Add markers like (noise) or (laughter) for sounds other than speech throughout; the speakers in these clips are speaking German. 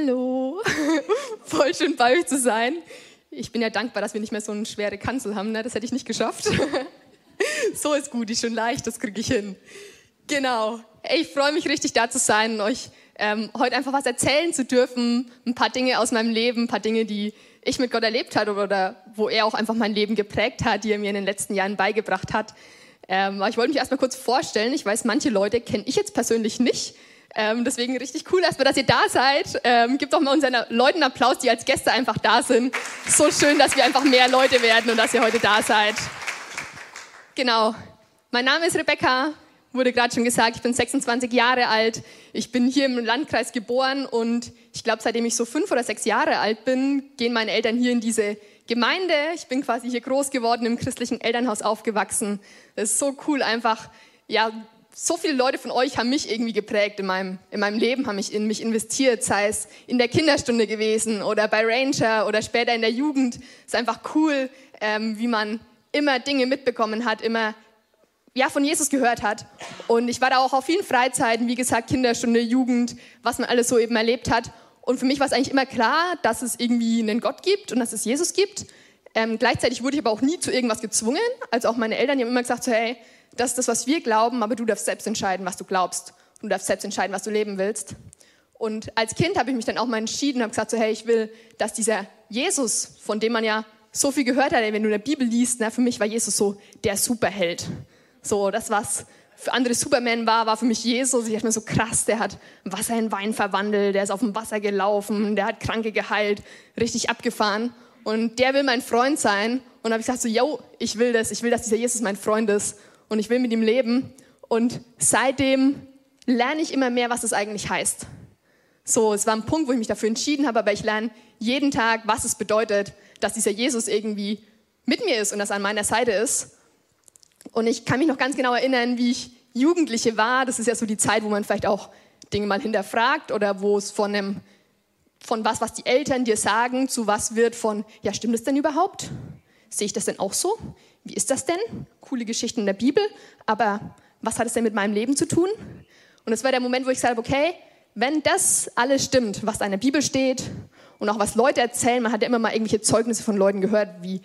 Hallo, (laughs) voll schön bei euch zu sein. Ich bin ja dankbar, dass wir nicht mehr so eine schwere Kanzel haben. Ne? Das hätte ich nicht geschafft. (laughs) so ist gut, ist schon leicht, das kriege ich hin. Genau. Ich freue mich richtig, da zu sein und euch ähm, heute einfach was erzählen zu dürfen. Ein paar Dinge aus meinem Leben, ein paar Dinge, die ich mit Gott erlebt habe oder wo er auch einfach mein Leben geprägt hat, die er mir in den letzten Jahren beigebracht hat. Ähm, ich wollte mich erstmal kurz vorstellen. Ich weiß, manche Leute kenne ich jetzt persönlich nicht. Ähm, deswegen richtig cool erstmal, dass ihr da seid. Ähm, gebt doch mal unseren Leuten Applaus, die als Gäste einfach da sind. So schön, dass wir einfach mehr Leute werden und dass ihr heute da seid. Genau. Mein Name ist Rebecca, wurde gerade schon gesagt, ich bin 26 Jahre alt. Ich bin hier im Landkreis geboren und ich glaube, seitdem ich so fünf oder sechs Jahre alt bin, gehen meine Eltern hier in diese Gemeinde. Ich bin quasi hier groß geworden, im christlichen Elternhaus aufgewachsen. Das ist so cool, einfach ja, so viele Leute von euch haben mich irgendwie geprägt in meinem, in meinem Leben, haben mich in mich investiert, sei es in der Kinderstunde gewesen oder bei Ranger oder später in der Jugend. Es ist einfach cool, ähm, wie man immer Dinge mitbekommen hat, immer ja, von Jesus gehört hat. Und ich war da auch auf vielen Freizeiten, wie gesagt, Kinderstunde, Jugend, was man alles so eben erlebt hat. Und für mich war es eigentlich immer klar, dass es irgendwie einen Gott gibt und dass es Jesus gibt. Ähm, gleichzeitig wurde ich aber auch nie zu irgendwas gezwungen. Also auch meine Eltern die haben immer gesagt, so, hey, das ist das, was wir glauben, aber du darfst selbst entscheiden, was du glaubst. Du darfst selbst entscheiden, was du leben willst. Und als Kind habe ich mich dann auch mal entschieden und habe gesagt, so, hey, ich will, dass dieser Jesus, von dem man ja so viel gehört hat, wenn du in der Bibel liest, ne, für mich war Jesus so der Superheld. So, das, was für andere Superman war, war für mich Jesus. Ich dachte mir so krass, der hat Wasser in Wein verwandelt, der ist auf dem Wasser gelaufen, der hat Kranke geheilt, richtig abgefahren. Und der will mein Freund sein. Und habe ich gesagt so, yo, ich will das, ich will, dass dieser Jesus mein Freund ist und ich will mit ihm leben. Und seitdem lerne ich immer mehr, was das eigentlich heißt. So, es war ein Punkt, wo ich mich dafür entschieden habe, aber ich lerne jeden Tag, was es bedeutet, dass dieser Jesus irgendwie mit mir ist und dass er an meiner Seite ist. Und ich kann mich noch ganz genau erinnern, wie ich Jugendliche war. Das ist ja so die Zeit, wo man vielleicht auch Dinge mal hinterfragt oder wo es von einem, von was, was die Eltern dir sagen, zu was wird von, ja, stimmt das denn überhaupt? Sehe ich das denn auch so? wie ist das denn? Coole Geschichten in der Bibel, aber was hat es denn mit meinem Leben zu tun? Und es war der Moment, wo ich habe, okay, wenn das alles stimmt, was da in der Bibel steht und auch was Leute erzählen, man hat ja immer mal irgendwelche Zeugnisse von Leuten gehört, wie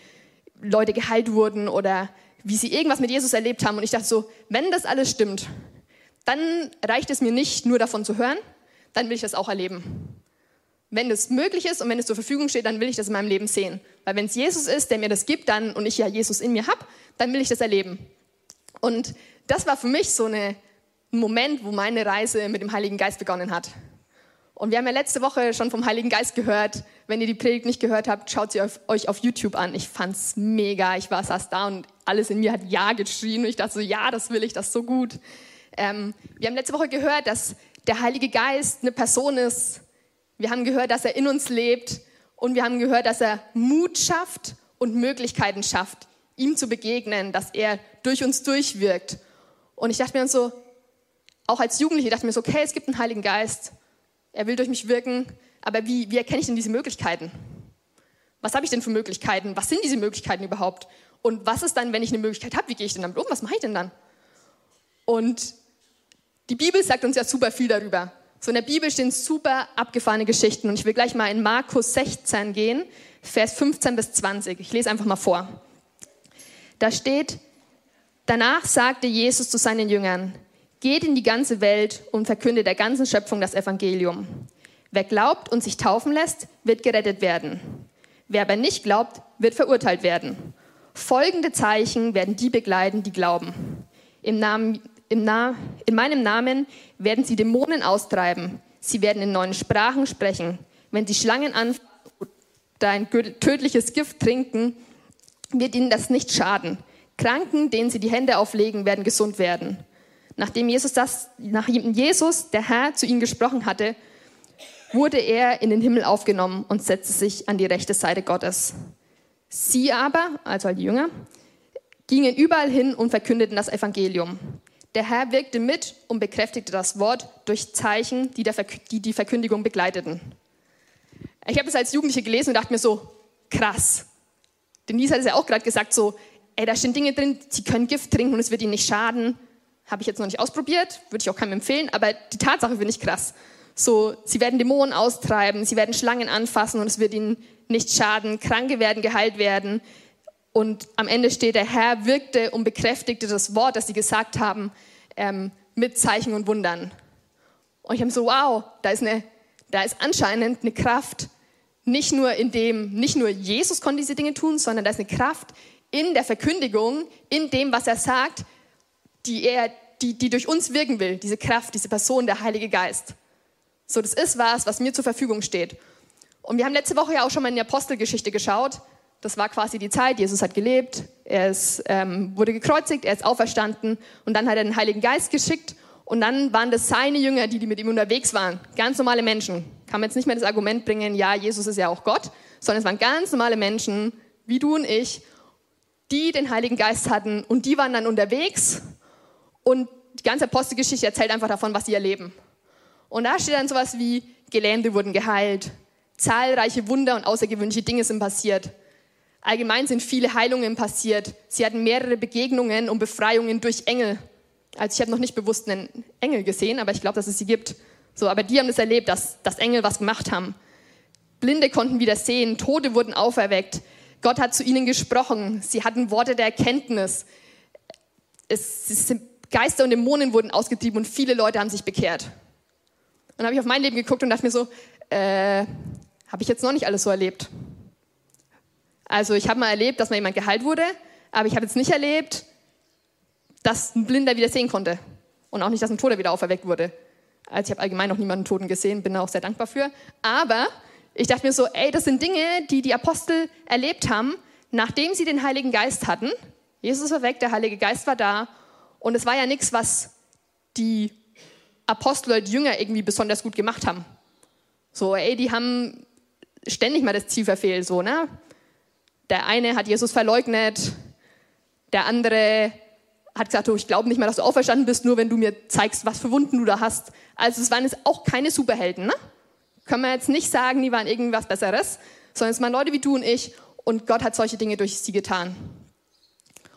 Leute geheilt wurden oder wie sie irgendwas mit Jesus erlebt haben. Und ich dachte so, wenn das alles stimmt, dann reicht es mir nicht, nur davon zu hören, dann will ich das auch erleben wenn es möglich ist und wenn es zur Verfügung steht, dann will ich das in meinem Leben sehen. Weil wenn es Jesus ist, der mir das gibt, dann und ich ja Jesus in mir habe, dann will ich das erleben. Und das war für mich so ein Moment, wo meine Reise mit dem Heiligen Geist begonnen hat. Und wir haben ja letzte Woche schon vom Heiligen Geist gehört. Wenn ihr die Predigt nicht gehört habt, schaut sie euch auf YouTube an. Ich fand's mega. Ich war saß da und alles in mir hat Ja geschrien. Und ich dachte so, ja, das will ich, das ist so gut. Ähm, wir haben letzte Woche gehört, dass der Heilige Geist eine Person ist, wir haben gehört, dass er in uns lebt und wir haben gehört, dass er Mut schafft und Möglichkeiten schafft, ihm zu begegnen, dass er durch uns durchwirkt. Und ich dachte mir so, auch als Jugendliche dachte ich mir so, okay, es gibt einen Heiligen Geist, er will durch mich wirken, aber wie, wie erkenne ich denn diese Möglichkeiten? Was habe ich denn für Möglichkeiten? Was sind diese Möglichkeiten überhaupt? Und was ist dann, wenn ich eine Möglichkeit habe, wie gehe ich denn damit um? Was mache ich denn dann? Und die Bibel sagt uns ja super viel darüber. So in der Bibel stehen super abgefahrene Geschichten und ich will gleich mal in Markus 16 gehen, Vers 15 bis 20. Ich lese einfach mal vor. Da steht, danach sagte Jesus zu seinen Jüngern, geht in die ganze Welt und verkündet der ganzen Schöpfung das Evangelium. Wer glaubt und sich taufen lässt, wird gerettet werden. Wer aber nicht glaubt, wird verurteilt werden. Folgende Zeichen werden die begleiten, die glauben. Im Namen in meinem Namen werden sie Dämonen austreiben. Sie werden in neuen Sprachen sprechen. Wenn sie Schlangen anfangen oder ein tödliches Gift trinken, wird ihnen das nicht schaden. Kranken, denen sie die Hände auflegen, werden gesund werden. Nachdem Jesus, das, nachdem Jesus, der Herr, zu ihnen gesprochen hatte, wurde er in den Himmel aufgenommen und setzte sich an die rechte Seite Gottes. Sie aber, also die Jünger, gingen überall hin und verkündeten das Evangelium. Der Herr wirkte mit und bekräftigte das Wort durch Zeichen, die die, Verkündigung begleiteten. Ich habe es als Jugendliche gelesen und dachte mir so, krass. Denise hat es ja auch gerade gesagt, so, ey, da stehen Dinge drin, sie können Gift trinken und es wird ihnen nicht schaden. Habe ich jetzt noch nicht ausprobiert, würde ich auch keinem empfehlen, aber die Tatsache finde ich krass. So, sie werden Dämonen austreiben, sie werden Schlangen anfassen und es wird ihnen nicht schaden. Kranke werden geheilt werden. Und am Ende steht, der Herr wirkte und bekräftigte das Wort, das sie gesagt haben, ähm, mit Zeichen und Wundern. Und ich habe so, wow, da ist, eine, da ist anscheinend eine Kraft, nicht nur in dem, nicht nur Jesus konnte diese Dinge tun, sondern da ist eine Kraft in der Verkündigung, in dem, was er sagt, die er, die, die durch uns wirken will, diese Kraft, diese Person, der Heilige Geist. So, das ist was, was mir zur Verfügung steht. Und wir haben letzte Woche ja auch schon mal in die Apostelgeschichte geschaut. Das war quasi die Zeit, Jesus hat gelebt, er ist, ähm, wurde gekreuzigt, er ist auferstanden und dann hat er den Heiligen Geist geschickt und dann waren das seine Jünger, die, die mit ihm unterwegs waren. Ganz normale Menschen. Kann man jetzt nicht mehr das Argument bringen, ja, Jesus ist ja auch Gott, sondern es waren ganz normale Menschen, wie du und ich, die den Heiligen Geist hatten und die waren dann unterwegs und die ganze Apostelgeschichte erzählt einfach davon, was sie erleben. Und da steht dann sowas wie, Gelähmte wurden geheilt, zahlreiche Wunder und außergewöhnliche Dinge sind passiert. Allgemein sind viele Heilungen passiert. Sie hatten mehrere Begegnungen und Befreiungen durch Engel. Also ich habe noch nicht bewusst einen Engel gesehen, aber ich glaube, dass es sie gibt. So, aber die haben das erlebt, dass, dass Engel was gemacht haben. Blinde konnten wieder sehen, Tote wurden auferweckt. Gott hat zu ihnen gesprochen. Sie hatten Worte der Erkenntnis. Es, es sind Geister und Dämonen wurden ausgetrieben und viele Leute haben sich bekehrt. Und dann habe ich auf mein Leben geguckt und dachte mir so, äh, habe ich jetzt noch nicht alles so erlebt. Also ich habe mal erlebt, dass mal jemand geheilt wurde, aber ich habe jetzt nicht erlebt, dass ein Blinder wieder sehen konnte und auch nicht, dass ein Toter wieder auferweckt wurde. Also ich habe allgemein noch niemanden Toten gesehen, bin da auch sehr dankbar für. Aber ich dachte mir so, ey, das sind Dinge, die die Apostel erlebt haben, nachdem sie den Heiligen Geist hatten. Jesus war weg, der Heilige Geist war da und es war ja nichts, was die Apostel oder die Jünger irgendwie besonders gut gemacht haben. So, ey, die haben ständig mal das Ziel verfehlt, so, ne? Der eine hat Jesus verleugnet, der andere hat gesagt, oh, ich glaube nicht mehr, dass du auferstanden bist, nur wenn du mir zeigst, was für Wunden du da hast. Also es waren jetzt auch keine Superhelden, ne? Können wir jetzt nicht sagen, die waren irgendwas Besseres, sondern es waren Leute wie du und ich und Gott hat solche Dinge durch sie getan.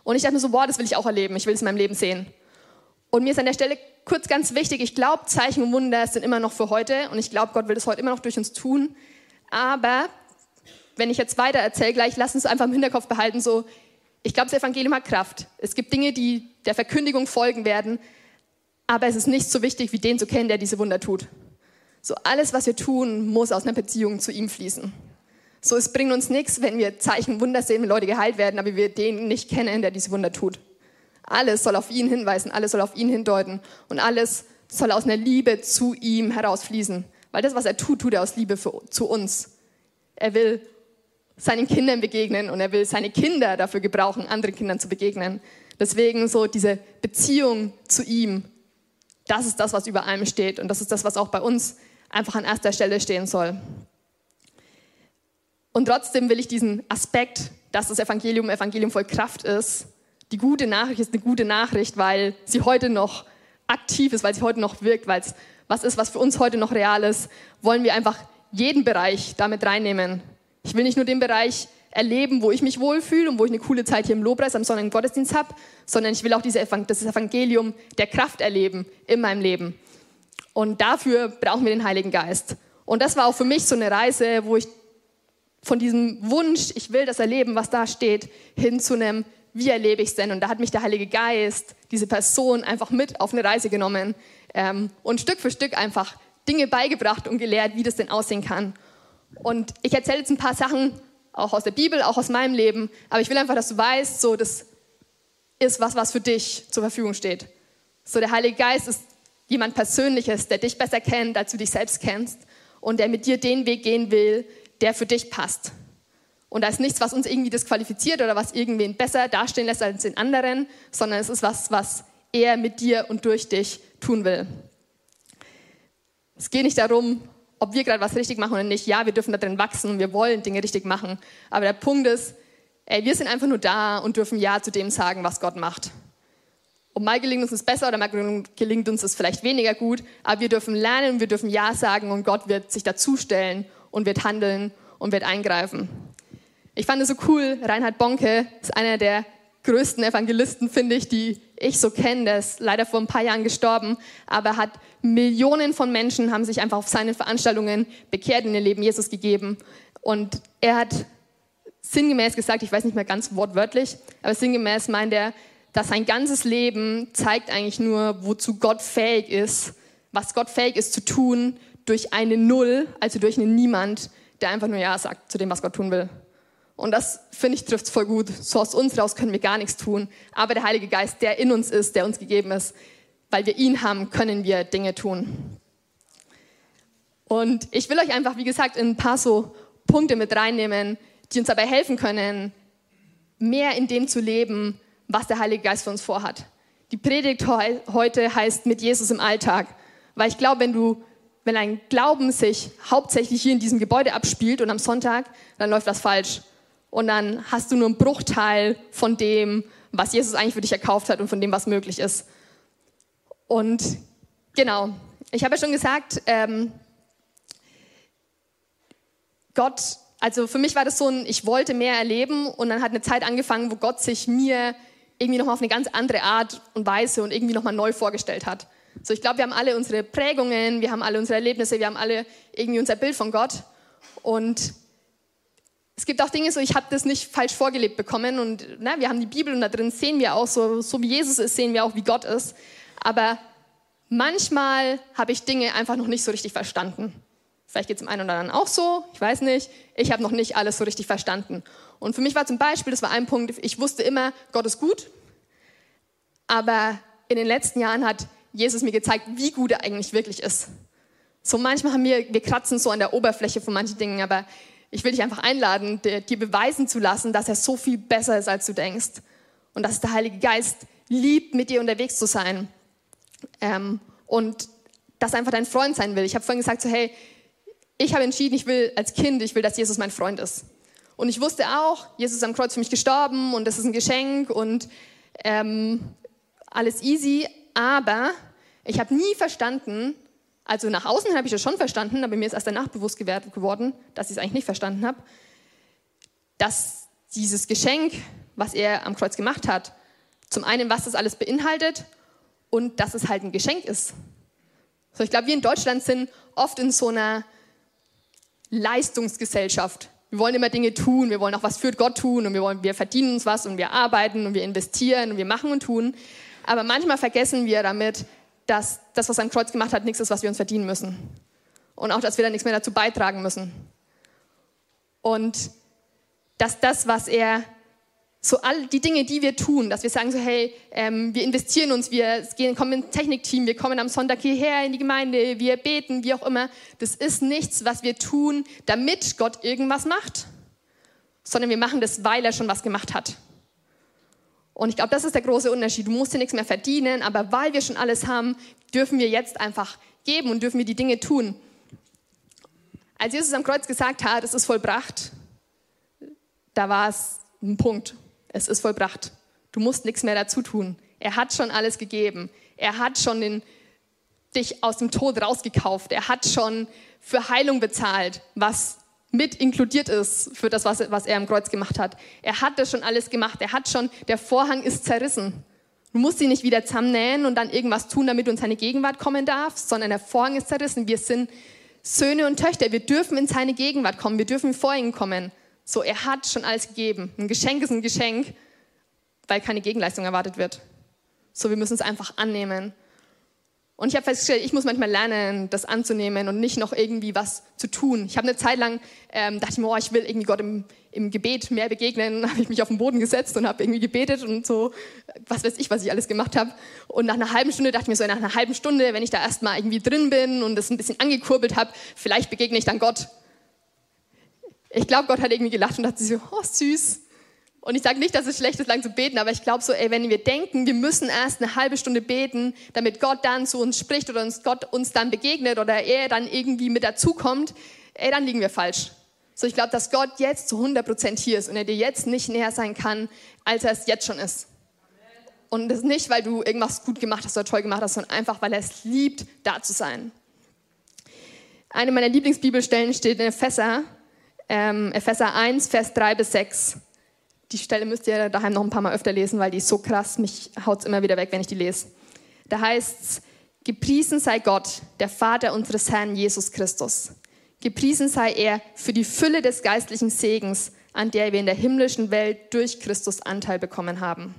Und ich dachte mir so, boah, das will ich auch erleben, ich will es in meinem Leben sehen. Und mir ist an der Stelle kurz ganz wichtig, ich glaube, Zeichen und Wunder sind immer noch für heute und ich glaube, Gott will das heute immer noch durch uns tun. Aber wenn ich jetzt weiter erzähle, gleich lass uns einfach im Hinterkopf behalten, so, ich glaube, das Evangelium hat Kraft. Es gibt Dinge, die der Verkündigung folgen werden, aber es ist nicht so wichtig, wie den zu kennen, der diese Wunder tut. So alles, was wir tun, muss aus einer Beziehung zu ihm fließen. So, es bringt uns nichts, wenn wir Zeichen und Wunder sehen, wenn Leute geheilt werden, aber wir den nicht kennen, der diese Wunder tut. Alles soll auf ihn hinweisen, alles soll auf ihn hindeuten und alles soll aus einer Liebe zu ihm herausfließen. Weil das, was er tut, tut er aus Liebe für, zu uns. Er will seinen Kindern begegnen und er will seine Kinder dafür gebrauchen, anderen Kindern zu begegnen. Deswegen so diese Beziehung zu ihm, das ist das, was über allem steht und das ist das, was auch bei uns einfach an erster Stelle stehen soll. Und trotzdem will ich diesen Aspekt, dass das Evangelium Evangelium voll Kraft ist, die gute Nachricht ist eine gute Nachricht, weil sie heute noch aktiv ist, weil sie heute noch wirkt, weil es was ist, was für uns heute noch real ist, wollen wir einfach jeden Bereich damit reinnehmen. Ich will nicht nur den Bereich erleben, wo ich mich wohlfühle und wo ich eine coole Zeit hier im Lobpreis am Sonntag Gottesdienst habe, sondern ich will auch diese, das Evangelium der Kraft erleben in meinem Leben. Und dafür brauchen wir den Heiligen Geist. Und das war auch für mich so eine Reise, wo ich von diesem Wunsch, ich will das erleben, was da steht, hin zu einem, wie erlebe ich es denn? Und da hat mich der Heilige Geist, diese Person, einfach mit auf eine Reise genommen ähm, und Stück für Stück einfach Dinge beigebracht und gelehrt, wie das denn aussehen kann. Und ich erzähle jetzt ein paar Sachen, auch aus der Bibel, auch aus meinem Leben, aber ich will einfach, dass du weißt, so, das ist was, was für dich zur Verfügung steht. So, der Heilige Geist ist jemand Persönliches, der dich besser kennt, als du dich selbst kennst und der mit dir den Weg gehen will, der für dich passt. Und da ist nichts, was uns irgendwie disqualifiziert oder was irgendwen besser dastehen lässt als den anderen, sondern es ist was, was er mit dir und durch dich tun will. Es geht nicht darum, ob wir gerade was richtig machen oder nicht. Ja, wir dürfen da drin wachsen und wir wollen Dinge richtig machen. Aber der Punkt ist, ey, wir sind einfach nur da und dürfen Ja zu dem sagen, was Gott macht. Und mal gelingt uns das besser oder mal gelingt uns das vielleicht weniger gut, aber wir dürfen lernen und wir dürfen Ja sagen und Gott wird sich dazustellen und wird handeln und wird eingreifen. Ich fand es so cool, Reinhard Bonke ist einer der größten Evangelisten, finde ich, die ich so kenne. Der ist leider vor ein paar Jahren gestorben, aber hat Millionen von Menschen haben sich einfach auf seine Veranstaltungen bekehrt in ihr Leben Jesus gegeben. Und er hat sinngemäß gesagt, ich weiß nicht mehr ganz wortwörtlich, aber sinngemäß meint er, dass sein ganzes Leben zeigt eigentlich nur, wozu Gott fähig ist, was Gott fähig ist zu tun durch eine Null, also durch einen Niemand, der einfach nur Ja sagt zu dem, was Gott tun will. Und das, finde ich, trifft es voll gut. So aus uns raus können wir gar nichts tun. Aber der Heilige Geist, der in uns ist, der uns gegeben ist, weil wir ihn haben, können wir Dinge tun. Und ich will euch einfach, wie gesagt, in ein paar so Punkte mit reinnehmen, die uns dabei helfen können, mehr in dem zu leben, was der Heilige Geist für uns vorhat. Die Predigt heute heißt mit Jesus im Alltag, weil ich glaube, wenn du wenn ein Glauben sich hauptsächlich hier in diesem Gebäude abspielt und am Sonntag, dann läuft das falsch. Und dann hast du nur einen Bruchteil von dem, was Jesus eigentlich für dich erkauft hat und von dem, was möglich ist. Und genau, ich habe ja schon gesagt, ähm, Gott, also für mich war das so ein, ich wollte mehr erleben und dann hat eine Zeit angefangen, wo Gott sich mir irgendwie nochmal auf eine ganz andere Art und Weise und irgendwie nochmal neu vorgestellt hat. So, ich glaube, wir haben alle unsere Prägungen, wir haben alle unsere Erlebnisse, wir haben alle irgendwie unser Bild von Gott. Und es gibt auch Dinge, so ich habe das nicht falsch vorgelebt bekommen und na, ne, wir haben die Bibel und da drin sehen wir auch so, so wie Jesus ist, sehen wir auch, wie Gott ist. Aber manchmal habe ich Dinge einfach noch nicht so richtig verstanden. Vielleicht geht es dem einen oder anderen auch so, ich weiß nicht. Ich habe noch nicht alles so richtig verstanden. Und für mich war zum Beispiel, das war ein Punkt, ich wusste immer, Gott ist gut, aber in den letzten Jahren hat Jesus mir gezeigt, wie gut er eigentlich wirklich ist. So manchmal haben wir, wir kratzen so an der Oberfläche von manchen Dingen, aber ich will dich einfach einladen, dir, dir beweisen zu lassen, dass er so viel besser ist, als du denkst. Und dass der Heilige Geist liebt, mit dir unterwegs zu sein. Ähm, und dass er einfach dein Freund sein will. Ich habe vorhin gesagt, so, hey, ich habe entschieden, ich will als Kind, ich will, dass Jesus mein Freund ist. Und ich wusste auch, Jesus ist am Kreuz für mich gestorben und das ist ein Geschenk und ähm, alles easy. Aber ich habe nie verstanden, also nach außen habe ich das schon verstanden, aber mir ist erst danach bewusst geworden, dass ich es eigentlich nicht verstanden habe, dass dieses Geschenk, was er am Kreuz gemacht hat, zum einen, was das alles beinhaltet und dass es halt ein Geschenk ist. So, ich glaube, wir in Deutschland sind oft in so einer Leistungsgesellschaft. Wir wollen immer Dinge tun, wir wollen auch was für Gott tun und wir, wollen, wir verdienen uns was und wir arbeiten und wir investieren und wir machen und tun. Aber manchmal vergessen wir damit, dass das, was er am Kreuz gemacht hat, nichts ist, was wir uns verdienen müssen. Und auch, dass wir da nichts mehr dazu beitragen müssen. Und dass das, was er, so all die Dinge, die wir tun, dass wir sagen so, hey, ähm, wir investieren uns, wir gehen, kommen ins Technikteam, wir kommen am Sonntag hierher in die Gemeinde, wir beten, wie auch immer. Das ist nichts, was wir tun, damit Gott irgendwas macht, sondern wir machen das, weil er schon was gemacht hat. Und ich glaube, das ist der große Unterschied. Du musst dir nichts mehr verdienen, aber weil wir schon alles haben, dürfen wir jetzt einfach geben und dürfen wir die Dinge tun. Als Jesus am Kreuz gesagt hat, es ist vollbracht, da war es ein Punkt. Es ist vollbracht. Du musst nichts mehr dazu tun. Er hat schon alles gegeben. Er hat schon den, dich aus dem Tod rausgekauft. Er hat schon für Heilung bezahlt, was mit inkludiert ist für das, was, was er am Kreuz gemacht hat. Er hat das schon alles gemacht. Er hat schon, der Vorhang ist zerrissen. Du musst ihn nicht wieder zusammennähen und dann irgendwas tun, damit du in seine Gegenwart kommen darfst, sondern der Vorhang ist zerrissen. Wir sind Söhne und Töchter. Wir dürfen in seine Gegenwart kommen. Wir dürfen vor ihn kommen. So, er hat schon alles gegeben. Ein Geschenk ist ein Geschenk, weil keine Gegenleistung erwartet wird. So, wir müssen es einfach annehmen. Und ich habe festgestellt, ich muss manchmal lernen, das anzunehmen und nicht noch irgendwie was zu tun. Ich habe eine Zeit lang, ähm, dachte ich mir, oh, ich will irgendwie Gott im, im Gebet mehr begegnen. Habe ich mich auf den Boden gesetzt und habe irgendwie gebetet und so, was weiß ich, was ich alles gemacht habe. Und nach einer halben Stunde dachte ich mir so, nach einer halben Stunde, wenn ich da erstmal irgendwie drin bin und das ein bisschen angekurbelt habe, vielleicht begegne ich dann Gott. Ich glaube, Gott hat irgendwie gelacht und dachte so, oh süß, und ich sage nicht, dass es schlecht ist, lang zu beten, aber ich glaube so, ey, wenn wir denken, wir müssen erst eine halbe Stunde beten, damit Gott dann zu uns spricht oder uns Gott uns dann begegnet oder er dann irgendwie mit dazukommt, ey, dann liegen wir falsch. So, ich glaube, dass Gott jetzt zu 100 Prozent hier ist und er dir jetzt nicht näher sein kann, als er es jetzt schon ist. Und das nicht, weil du irgendwas gut gemacht hast oder toll gemacht hast, sondern einfach, weil er es liebt, da zu sein. Eine meiner Lieblingsbibelstellen steht in Epheser, ähm, Epheser 1, Vers 3 bis 6. Die Stelle müsst ihr daheim noch ein paar Mal öfter lesen, weil die ist so krass, mich haut es immer wieder weg, wenn ich die lese. Da heißt es, gepriesen sei Gott, der Vater unseres Herrn Jesus Christus. Gepriesen sei er für die Fülle des geistlichen Segens, an der wir in der himmlischen Welt durch Christus Anteil bekommen haben.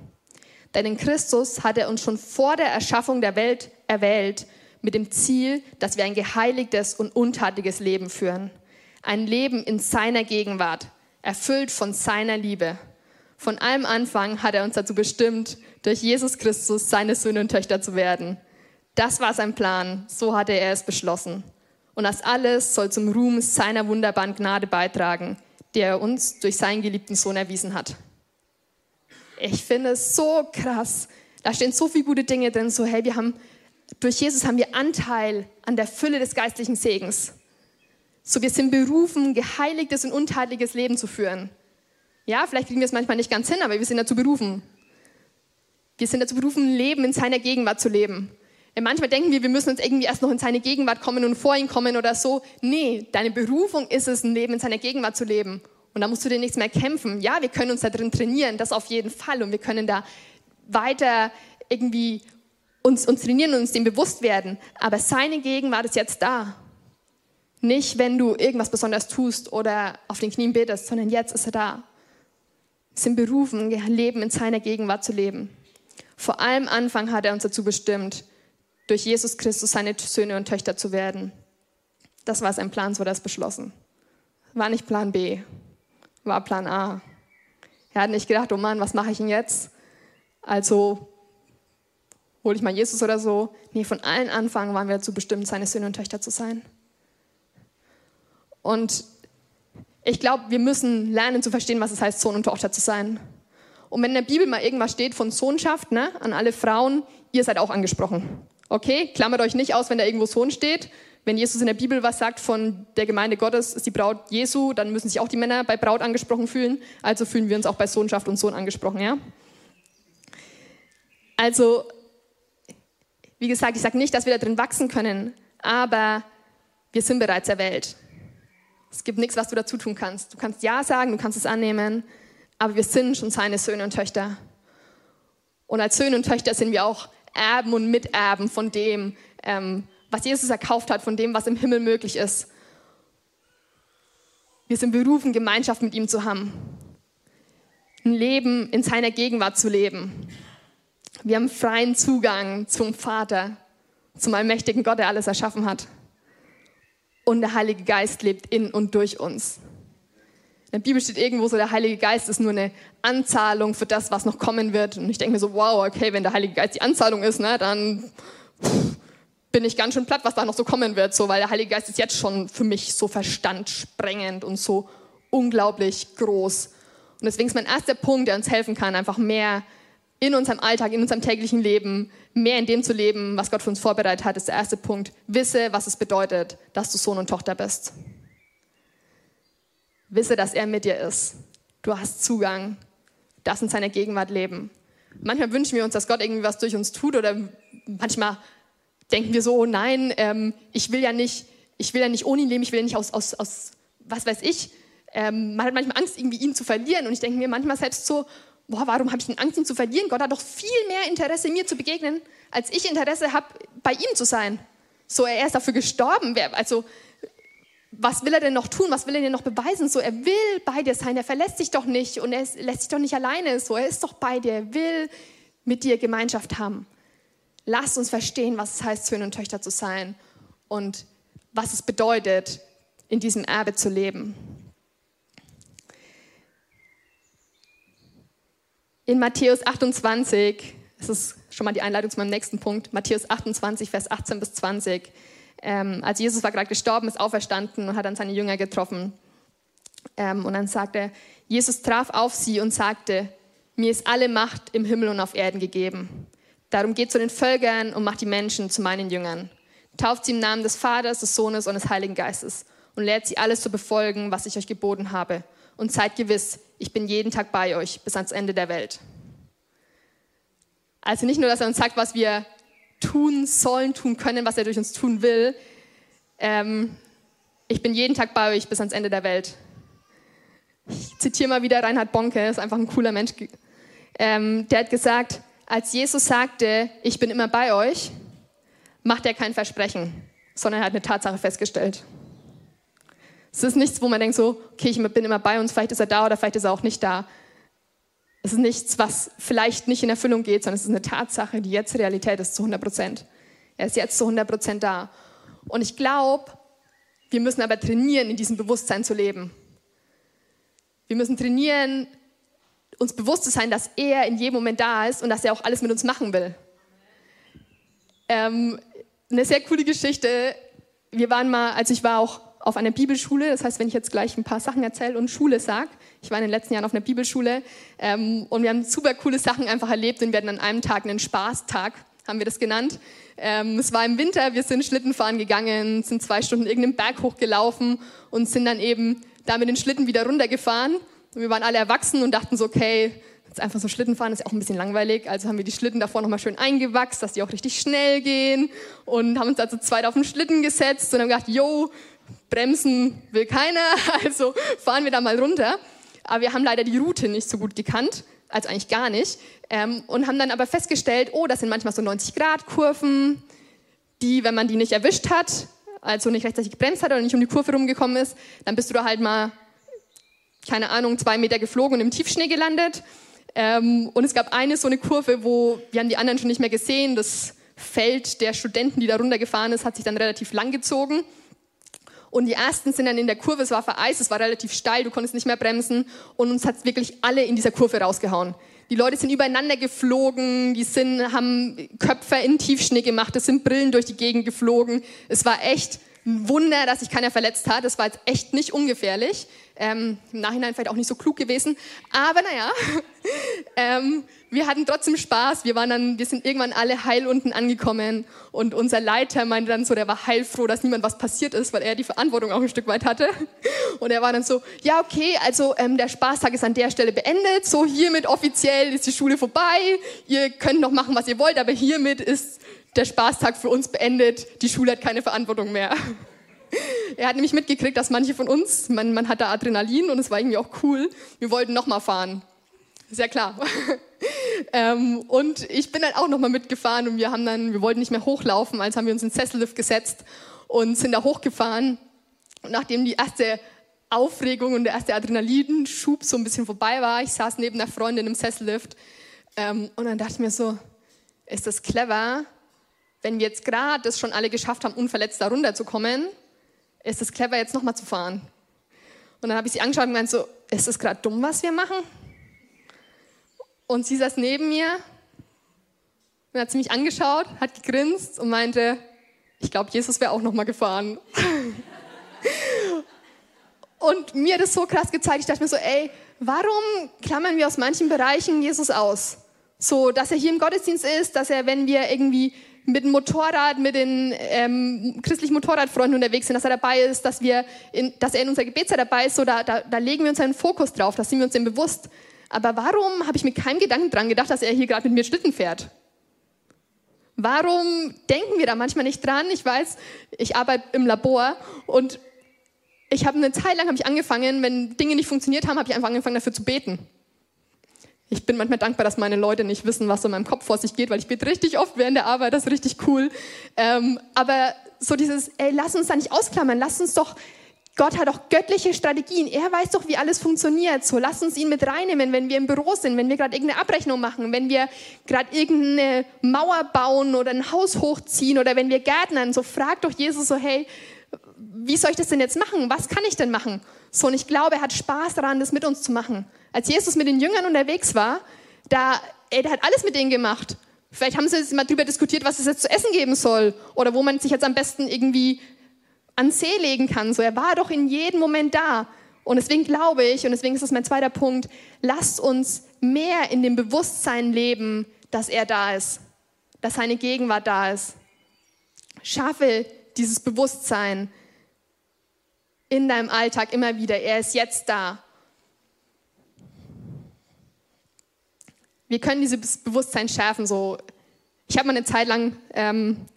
Denn in Christus hat er uns schon vor der Erschaffung der Welt erwählt, mit dem Ziel, dass wir ein geheiligtes und untatiges Leben führen. Ein Leben in seiner Gegenwart, erfüllt von seiner Liebe. Von allem Anfang hat er uns dazu bestimmt, durch Jesus Christus seine Söhne und Töchter zu werden. Das war sein Plan, so hatte er es beschlossen. Und das alles soll zum Ruhm seiner wunderbaren Gnade beitragen, die er uns durch seinen geliebten Sohn erwiesen hat. Ich finde es so krass. Da stehen so viele gute Dinge drin, so hey, wir haben durch Jesus haben wir Anteil an der Fülle des geistlichen Segens. So, wir sind berufen, geheiligtes und unteiliges Leben zu führen. Ja, vielleicht kriegen wir es manchmal nicht ganz hin, aber wir sind dazu berufen. Wir sind dazu berufen, Leben in seiner Gegenwart zu leben. Und manchmal denken wir, wir müssen uns irgendwie erst noch in seine Gegenwart kommen und vor ihn kommen oder so. Nee, deine Berufung ist es, ein Leben in seiner Gegenwart zu leben. Und da musst du dir nichts mehr kämpfen. Ja, wir können uns da drin trainieren, das auf jeden Fall. Und wir können da weiter irgendwie uns, uns trainieren und uns dem bewusst werden. Aber seine Gegenwart ist jetzt da. Nicht, wenn du irgendwas besonders tust oder auf den Knien betest, sondern jetzt ist er da. Sind berufen, Leben in seiner Gegenwart zu leben. Vor allem Anfang hat er uns dazu bestimmt, durch Jesus Christus seine Söhne und Töchter zu werden. Das war sein Plan, so wurde das beschlossen. War nicht Plan B, war Plan A. Er hat nicht gedacht, oh Mann, was mache ich denn jetzt? Also hole ich mal Jesus oder so. Nee, von allen Anfang waren wir dazu bestimmt, seine Söhne und Töchter zu sein. Und ich glaube, wir müssen lernen zu verstehen, was es heißt, Sohn und Tochter zu sein. Und wenn in der Bibel mal irgendwas steht von Sohnschaft, ne, an alle Frauen, ihr seid auch angesprochen. Okay, klammert euch nicht aus, wenn da irgendwo Sohn steht. Wenn Jesus in der Bibel was sagt von der Gemeinde Gottes ist die Braut Jesu, dann müssen sich auch die Männer bei Braut angesprochen fühlen. Also fühlen wir uns auch bei Sohnschaft und Sohn angesprochen, ja? Also wie gesagt, ich sage nicht, dass wir da drin wachsen können, aber wir sind bereits erwählt. Es gibt nichts, was du dazu tun kannst. Du kannst Ja sagen, du kannst es annehmen, aber wir sind schon seine Söhne und Töchter. Und als Söhne und Töchter sind wir auch Erben und Miterben von dem, ähm, was Jesus erkauft hat, von dem, was im Himmel möglich ist. Wir sind berufen, Gemeinschaft mit ihm zu haben. Ein Leben in seiner Gegenwart zu leben. Wir haben freien Zugang zum Vater, zum allmächtigen Gott, der alles erschaffen hat. Und der Heilige Geist lebt in und durch uns. In der Bibel steht irgendwo so, der Heilige Geist ist nur eine Anzahlung für das, was noch kommen wird. Und ich denke mir so, wow, okay, wenn der Heilige Geist die Anzahlung ist, ne, dann bin ich ganz schön platt, was da noch so kommen wird. So, weil der Heilige Geist ist jetzt schon für mich so verstandsprengend und so unglaublich groß. Und deswegen ist mein erster Punkt, der uns helfen kann, einfach mehr in unserem Alltag, in unserem täglichen Leben, mehr in dem zu leben, was Gott für uns vorbereitet hat, ist der erste Punkt. Wisse, was es bedeutet, dass du Sohn und Tochter bist. Wisse, dass er mit dir ist. Du hast Zugang. Das in seiner Gegenwart leben. Manchmal wünschen wir uns, dass Gott irgendwie was durch uns tut oder manchmal denken wir so, oh nein, ähm, ich will ja nicht, ich will ja nicht ohne ihn leben, ich will ja nicht aus, aus, aus was weiß ich. Ähm, man hat manchmal Angst, irgendwie ihn zu verlieren und ich denke mir manchmal selbst so, boah, warum habe ich denn Angst, ihn zu verlieren? Gott hat doch viel mehr Interesse, mir zu begegnen, als ich Interesse habe, bei ihm zu sein. So, er ist dafür gestorben. Also, was will er denn noch tun? Was will er denn noch beweisen? So, er will bei dir sein. Er verlässt sich doch nicht und er lässt sich doch nicht alleine. So, er ist doch bei dir. Er will mit dir Gemeinschaft haben. Lass uns verstehen, was es heißt, Söhne und Töchter zu sein und was es bedeutet, in diesem Erbe zu leben. In Matthäus 28, das ist schon mal die Einleitung zu meinem nächsten Punkt, Matthäus 28, Vers 18 bis 20. Ähm, als Jesus war gerade gestorben, ist auferstanden und hat dann seine Jünger getroffen. Ähm, und dann sagte er, Jesus traf auf sie und sagte, mir ist alle Macht im Himmel und auf Erden gegeben. Darum geht zu den Völkern und macht die Menschen zu meinen Jüngern. Tauft sie im Namen des Vaters, des Sohnes und des Heiligen Geistes und lehrt sie alles zu befolgen, was ich euch geboten habe. Und seid gewiss, ich bin jeden Tag bei euch bis ans Ende der Welt. Also nicht nur, dass er uns sagt, was wir tun sollen, tun können, was er durch uns tun will. Ähm, ich bin jeden Tag bei euch bis ans Ende der Welt. Ich zitiere mal wieder Reinhard Bonke, ist einfach ein cooler Mensch. Ähm, der hat gesagt, als Jesus sagte, ich bin immer bei euch, macht er kein Versprechen, sondern er hat eine Tatsache festgestellt. Es ist nichts, wo man denkt so, okay, ich bin immer bei uns, vielleicht ist er da oder vielleicht ist er auch nicht da. Es ist nichts, was vielleicht nicht in Erfüllung geht, sondern es ist eine Tatsache, die jetzt Realität ist zu 100 Prozent. Er ist jetzt zu 100 Prozent da. Und ich glaube, wir müssen aber trainieren, in diesem Bewusstsein zu leben. Wir müssen trainieren, uns bewusst zu sein, dass er in jedem Moment da ist und dass er auch alles mit uns machen will. Ähm, eine sehr coole Geschichte. Wir waren mal, also ich war auch auf einer Bibelschule, das heißt, wenn ich jetzt gleich ein paar Sachen erzähle und Schule sage, ich war in den letzten Jahren auf einer Bibelschule ähm, und wir haben super coole Sachen einfach erlebt und wir hatten an einem Tag einen Spaßtag, haben wir das genannt. Ähm, es war im Winter, wir sind Schlitten fahren gegangen, sind zwei Stunden irgendeinen Berg hochgelaufen und sind dann eben da mit den Schlitten wieder runtergefahren. Und wir waren alle erwachsen und dachten so, okay, jetzt einfach so Schlitten fahren ist ja auch ein bisschen langweilig. Also haben wir die Schlitten davor nochmal schön eingewachst, dass die auch richtig schnell gehen und haben uns also zweit auf den Schlitten gesetzt und haben gedacht, yo, bremsen will keiner, (laughs) also fahren wir da mal runter. Aber wir haben leider die Route nicht so gut gekannt, also eigentlich gar nicht. Ähm, und haben dann aber festgestellt, oh, das sind manchmal so 90-Grad-Kurven, die, wenn man die nicht erwischt hat, also nicht rechtzeitig gebremst hat oder nicht um die Kurve rumgekommen ist, dann bist du da halt mal, keine Ahnung, zwei Meter geflogen und im Tiefschnee gelandet. Ähm, und es gab eine so eine Kurve, wo wir haben die anderen schon nicht mehr gesehen. Das Feld der Studenten, die da runtergefahren ist, hat sich dann relativ lang gezogen. Und die ersten sind dann in der Kurve, es war vereist, es war relativ steil, du konntest nicht mehr bremsen. Und uns hat es wirklich alle in dieser Kurve rausgehauen. Die Leute sind übereinander geflogen, die sind, haben Köpfe in Tiefschnee gemacht, es sind Brillen durch die Gegend geflogen. Es war echt ein Wunder, dass sich keiner verletzt hat. Es war jetzt echt nicht ungefährlich. Ähm, Im Nachhinein vielleicht auch nicht so klug gewesen. Aber naja, (laughs) ähm, wir hatten trotzdem Spaß. Wir waren dann, wir sind irgendwann alle heil unten angekommen und unser Leiter meinte dann so, der war heilfroh, dass niemand was passiert ist, weil er die Verantwortung auch ein Stück weit hatte. (laughs) Und er war dann so, ja okay, also ähm, der Spaßtag ist an der Stelle beendet. So hiermit offiziell ist die Schule vorbei. Ihr könnt noch machen, was ihr wollt, aber hiermit ist der Spaßtag für uns beendet. Die Schule hat keine Verantwortung mehr. (laughs) (laughs) Er hat nämlich mitgekriegt, dass manche von uns, man, man hatte Adrenalin und es war irgendwie auch cool, wir wollten nochmal fahren. Sehr klar. (laughs) ähm, und ich bin dann auch nochmal mitgefahren und wir haben dann, wir wollten nicht mehr hochlaufen, also haben wir uns in den Sessellift gesetzt und sind da hochgefahren. Und nachdem die erste Aufregung und der erste Adrenalinschub so ein bisschen vorbei war, ich saß neben einer Freundin im Sessellift ähm, und dann dachte ich mir so, ist das clever, wenn wir jetzt gerade das schon alle geschafft haben, unverletzt da runterzukommen, ist es clever, jetzt nochmal zu fahren. Und dann habe ich sie angeschaut und gemeint so, ist das gerade dumm, was wir machen? Und sie saß neben mir und hat sie mich angeschaut, hat gegrinst und meinte, ich glaube, Jesus wäre auch noch mal gefahren. (laughs) und mir hat das so krass gezeigt, ich dachte mir so, ey, warum klammern wir aus manchen Bereichen Jesus aus? So, dass er hier im Gottesdienst ist, dass er, wenn wir irgendwie mit dem Motorrad, mit den ähm, christlichen Motorradfreunden unterwegs sind, dass er dabei ist, dass, wir in, dass er in unserer Gebetszeit dabei ist, so da, da, da legen wir uns einen Fokus drauf, da sind wir uns dem bewusst. Aber warum habe ich mit keinem Gedanken dran gedacht, dass er hier gerade mit mir Schlitten fährt? Warum denken wir da manchmal nicht dran? Ich weiß, ich arbeite im Labor und ich habe eine Zeit lang habe ich angefangen, wenn Dinge nicht funktioniert haben, habe ich einfach angefangen dafür zu beten. Ich bin manchmal dankbar, dass meine Leute nicht wissen, was in meinem Kopf vor sich geht, weil ich bete richtig oft während der Arbeit, das ist richtig cool. Ähm, aber so dieses, ey, lass uns da nicht ausklammern, lass uns doch Gott hat auch göttliche Strategien. Er weiß doch, wie alles funktioniert. So, lass uns ihn mit reinnehmen, wenn wir im Büro sind, wenn wir gerade irgendeine Abrechnung machen, wenn wir gerade irgendeine Mauer bauen oder ein Haus hochziehen oder wenn wir gärtnern. So, frag doch Jesus so, hey, wie soll ich das denn jetzt machen? Was kann ich denn machen? So, und ich glaube, er hat Spaß daran, das mit uns zu machen. Als Jesus mit den Jüngern unterwegs war, da, ey, der hat alles mit denen gemacht. Vielleicht haben sie jetzt mal drüber diskutiert, was es jetzt zu essen geben soll oder wo man sich jetzt am besten irgendwie an See legen kann. So, er war doch in jedem Moment da. Und deswegen glaube ich, und deswegen ist das mein zweiter Punkt, lasst uns mehr in dem Bewusstsein leben, dass er da ist, dass seine Gegenwart da ist. Schaffe dieses Bewusstsein in deinem Alltag immer wieder. Er ist jetzt da. Wir können dieses Bewusstsein schärfen. So, ich habe mal eine Zeit lang ähm,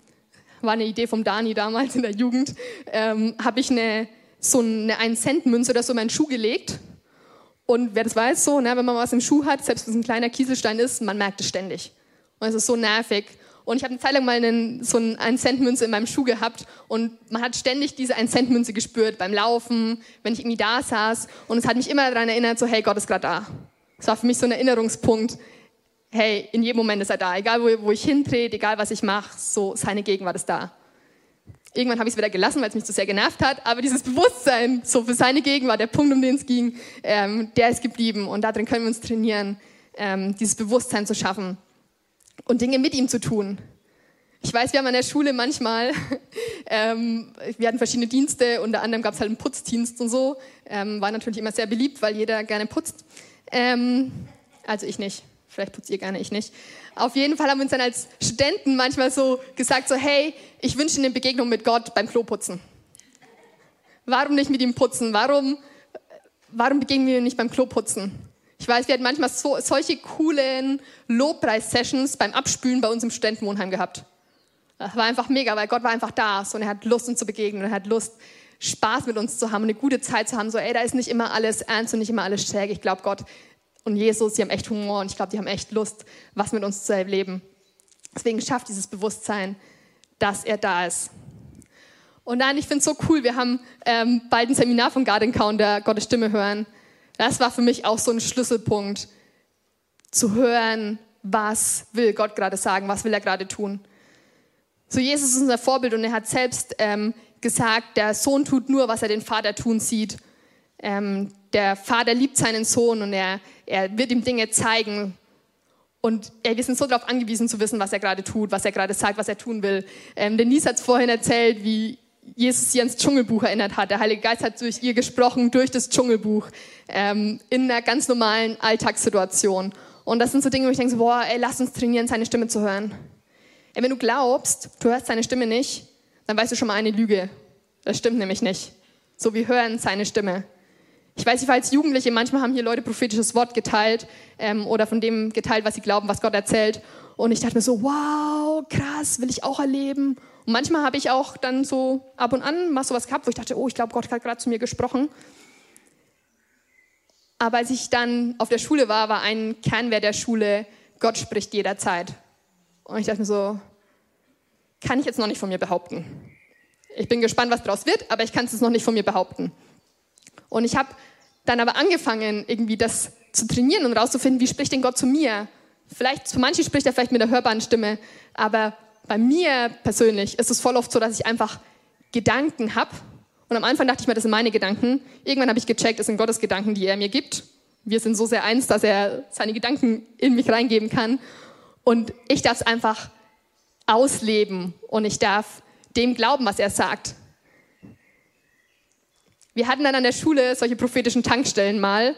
war eine Idee vom Dani damals in der Jugend, ähm, habe ich eine, so eine 1-Cent-Münze oder so in meinen Schuh gelegt Und wer das weiß, so, ne, wenn man was im Schuh hat, selbst wenn es ein kleiner Kieselstein ist, man merkt es ständig. Und es ist so nervig. Und ich habe eine Zeit lang mal einen, so eine 1-Cent-Münze in meinem Schuh gehabt und man hat ständig diese 1-Cent-Münze gespürt beim Laufen, wenn ich irgendwie da saß. Und es hat mich immer daran erinnert, so, hey, Gott ist gerade da. Es war für mich so ein Erinnerungspunkt, hey, in jedem Moment ist er da. Egal, wo, wo ich hintrete, egal, was ich mache, so, seine Gegenwart ist da. Irgendwann habe ich es wieder gelassen, weil es mich zu sehr genervt hat. Aber dieses Bewusstsein, so für seine Gegenwart, der Punkt, um den es ging, ähm, der ist geblieben. Und darin können wir uns trainieren, ähm, dieses Bewusstsein zu schaffen und Dinge mit ihm zu tun. Ich weiß, wir haben an der Schule manchmal, (laughs) ähm, wir hatten verschiedene Dienste, unter anderem gab es halt einen Putzdienst und so. Ähm, war natürlich immer sehr beliebt, weil jeder gerne putzt. Ähm, also ich nicht. Vielleicht putzt ihr gerne, ich nicht. Auf jeden Fall haben wir uns dann als Studenten manchmal so gesagt, so hey, ich wünsche eine Begegnung mit Gott beim Kloputzen. Warum nicht mit ihm putzen? Warum, warum begegnen wir nicht beim Kloputzen? Ich weiß, wir hatten manchmal so, solche coolen Lobpreis-Sessions beim Abspülen bei uns im Studentenwohnheim gehabt. Das war einfach mega, weil Gott war einfach da und er hat Lust, uns zu begegnen. Er hat Lust, Spaß mit uns zu haben, eine gute Zeit zu haben. So, ey, da ist nicht immer alles ernst und nicht immer alles schräg. Ich glaube, Gott und Jesus, die haben echt Humor und ich glaube, die haben echt Lust, was mit uns zu erleben. Deswegen schafft dieses Bewusstsein, dass er da ist. Und dann, ich finde es so cool, wir haben ähm, bald ein Seminar von God Encounter, Gottes Stimme hören. Das war für mich auch so ein Schlüsselpunkt, zu hören, was will Gott gerade sagen, was will er gerade tun. So, Jesus ist unser Vorbild und er hat selbst ähm, gesagt, der Sohn tut nur, was er den Vater tun sieht. Ähm, der Vater liebt seinen Sohn und er, er wird ihm Dinge zeigen. Und ey, wir sind so darauf angewiesen zu wissen, was er gerade tut, was er gerade sagt, was er tun will. Ähm, Denise hat es vorhin erzählt, wie Jesus sie ans Dschungelbuch erinnert hat. Der Heilige Geist hat durch ihr gesprochen, durch das Dschungelbuch, ähm, in einer ganz normalen Alltagssituation. Und das sind so Dinge, wo ich denke, boah, ey, lass uns trainieren, seine Stimme zu hören. Ey, wenn du glaubst, du hörst seine Stimme nicht, dann weißt du schon mal eine Lüge. Das stimmt nämlich nicht. So, wir hören seine Stimme. Ich weiß, ich war als Jugendliche, manchmal haben hier Leute prophetisches Wort geteilt ähm, oder von dem geteilt, was sie glauben, was Gott erzählt. Und ich dachte mir so, wow, krass, will ich auch erleben. Und manchmal habe ich auch dann so ab und an mal sowas gehabt, wo ich dachte, oh, ich glaube, Gott hat gerade zu mir gesprochen. Aber als ich dann auf der Schule war, war ein Kernwert der Schule, Gott spricht jederzeit. Und ich dachte mir so, kann ich jetzt noch nicht von mir behaupten. Ich bin gespannt, was daraus wird, aber ich kann es noch nicht von mir behaupten. Und ich habe dann aber angefangen, irgendwie das zu trainieren und rauszufinden, wie spricht denn Gott zu mir? Vielleicht, für manche spricht er vielleicht mit der hörbaren Stimme, aber bei mir persönlich ist es voll oft so, dass ich einfach Gedanken habe. Und am Anfang dachte ich mir, das sind meine Gedanken. Irgendwann habe ich gecheckt, das sind Gottes Gedanken, die er mir gibt. Wir sind so sehr eins, dass er seine Gedanken in mich reingeben kann. Und ich darf es einfach ausleben und ich darf dem glauben, was er sagt. Wir hatten dann an der Schule solche prophetischen Tankstellen mal,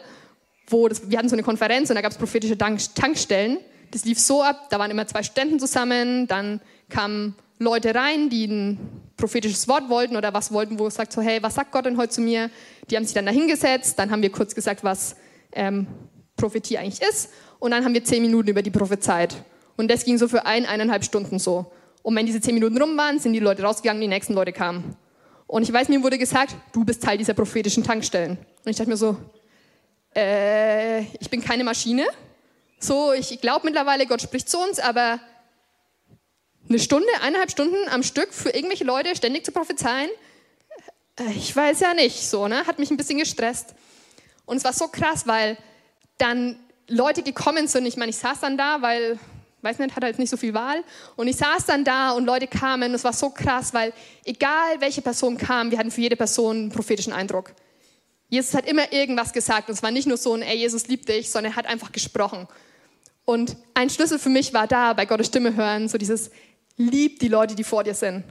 wo das, wir hatten so eine Konferenz und da gab es prophetische Tankstellen. Das lief so ab, da waren immer zwei Ständen zusammen, dann kamen Leute rein, die ein prophetisches Wort wollten oder was wollten, wo es sagt so, hey, was sagt Gott denn heute zu mir? Die haben sich dann da hingesetzt, dann haben wir kurz gesagt, was ähm, Prophetie eigentlich ist und dann haben wir zehn Minuten über die prophezeit. Und das ging so für ein, eineinhalb Stunden so. Und wenn diese zehn Minuten rum waren, sind die Leute rausgegangen, die nächsten Leute kamen. Und ich weiß, mir wurde gesagt, du bist Teil dieser prophetischen Tankstellen. Und ich dachte mir so, äh, ich bin keine Maschine. So, ich glaube mittlerweile, Gott spricht zu uns, aber eine Stunde, eineinhalb Stunden am Stück für irgendwelche Leute ständig zu prophezeien, äh, ich weiß ja nicht, so, ne? Hat mich ein bisschen gestresst. Und es war so krass, weil dann Leute gekommen sind. Ich meine, ich saß dann da, weil weiß nicht, hat halt nicht so viel Wahl. Und ich saß dann da und Leute kamen. Und es war so krass, weil egal welche Person kam, wir hatten für jede Person einen prophetischen Eindruck. Jesus hat immer irgendwas gesagt. Und es war nicht nur so ein, ey, Jesus liebt dich, sondern er hat einfach gesprochen. Und ein Schlüssel für mich war da, bei Gottes Stimme hören, so dieses, lieb die Leute, die vor dir sind.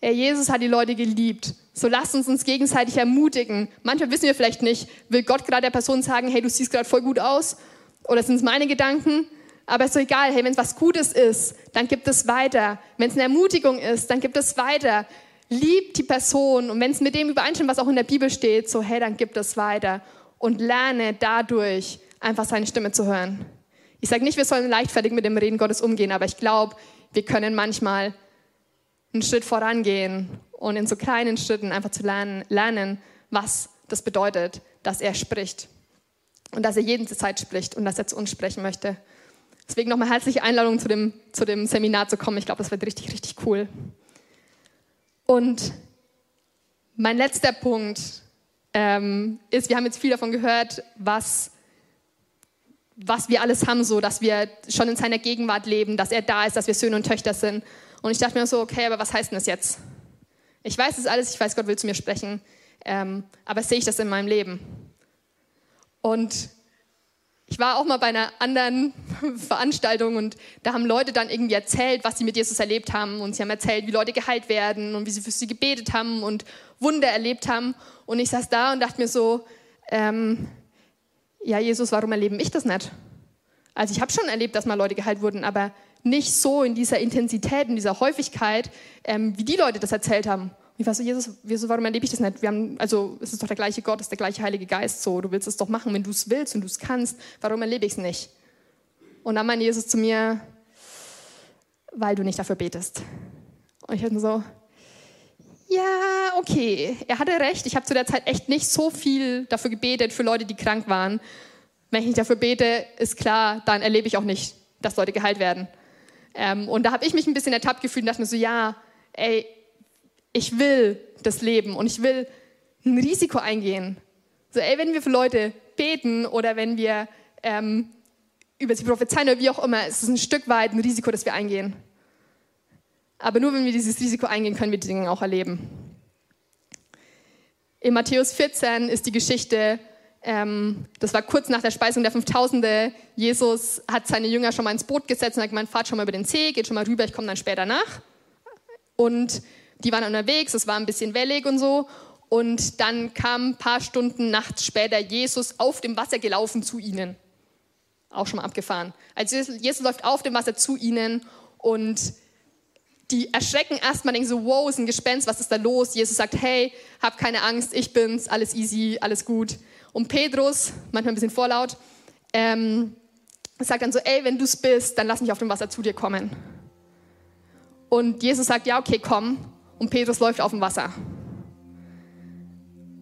Ey, Jesus hat die Leute geliebt. So lasst uns uns gegenseitig ermutigen. Manchmal wissen wir vielleicht nicht, will Gott gerade der Person sagen, hey, du siehst gerade voll gut aus? Oder sind es meine Gedanken? Aber ist so egal, hey, wenn es was Gutes ist, dann gibt es weiter. Wenn es eine Ermutigung ist, dann gibt es weiter. Liebt die Person und wenn es mit dem übereinstimmt, was auch in der Bibel steht, so hey, dann gibt es weiter. Und lerne dadurch einfach seine Stimme zu hören. Ich sage nicht, wir sollen leichtfertig mit dem Reden Gottes umgehen, aber ich glaube, wir können manchmal einen Schritt vorangehen und in so kleinen Schritten einfach zu lernen, lernen, was das bedeutet, dass er spricht. und dass er jeden zur Zeit spricht und dass er zu uns sprechen möchte. Deswegen nochmal herzliche Einladung zu dem, zu dem Seminar zu kommen. Ich glaube, das wird richtig, richtig cool. Und mein letzter Punkt ähm, ist, wir haben jetzt viel davon gehört, was, was wir alles haben, so, dass wir schon in seiner Gegenwart leben, dass er da ist, dass wir Söhne und Töchter sind. Und ich dachte mir so, okay, aber was heißt denn das jetzt? Ich weiß das alles, ich weiß, Gott will zu mir sprechen, ähm, aber sehe ich das in meinem Leben? Und ich war auch mal bei einer anderen (laughs) Veranstaltung und da haben Leute dann irgendwie erzählt, was sie mit Jesus erlebt haben. Und sie haben erzählt, wie Leute geheilt werden und wie sie für sie gebetet haben und Wunder erlebt haben. Und ich saß da und dachte mir so, ähm, ja Jesus, warum erleben ich das nicht? Also ich habe schon erlebt, dass mal Leute geheilt wurden, aber nicht so in dieser Intensität, in dieser Häufigkeit, ähm, wie die Leute das erzählt haben. Ich war so, Jesus, Jesus, warum erlebe ich das nicht? Wir haben, also es ist doch der gleiche Gott, es ist der gleiche Heilige Geist so. Du willst es doch machen, wenn du es willst und du es kannst. Warum erlebe ich es nicht? Und dann meinte Jesus zu mir, weil du nicht dafür betest. Und ich hatte so, ja, okay, er hatte recht. Ich habe zu der Zeit echt nicht so viel dafür gebetet für Leute, die krank waren. Wenn ich nicht dafür bete, ist klar, dann erlebe ich auch nicht, dass Leute geheilt werden. Ähm, und da habe ich mich ein bisschen ertappt gefühlt und dachte mir so, ja, ey, ich will das Leben und ich will ein Risiko eingehen. So, ey, wenn wir für Leute beten oder wenn wir ähm, über sie prophezeien oder wie auch immer, es ist ein Stück weit ein Risiko, das wir eingehen. Aber nur wenn wir dieses Risiko eingehen, können wir die Dinge auch erleben. In Matthäus 14 ist die Geschichte, ähm, das war kurz nach der Speisung der 5000. Jesus hat seine Jünger schon mal ins Boot gesetzt und hat gemeint, fahrt schon mal über den See, geht schon mal rüber, ich komme dann später nach. Und die waren unterwegs, es war ein bisschen wellig und so. Und dann kam ein paar Stunden nachts später Jesus auf dem Wasser gelaufen zu ihnen. Auch schon mal abgefahren. Also Jesus läuft auf dem Wasser zu ihnen und die erschrecken erstmal, denken so, wow, ist ein Gespenst, was ist da los? Jesus sagt, hey, hab keine Angst, ich bin's, alles easy, alles gut. Und Petrus, manchmal ein bisschen vorlaut, ähm, sagt dann so, ey, wenn du's bist, dann lass mich auf dem Wasser zu dir kommen. Und Jesus sagt, ja, okay, komm und Petrus läuft auf dem Wasser.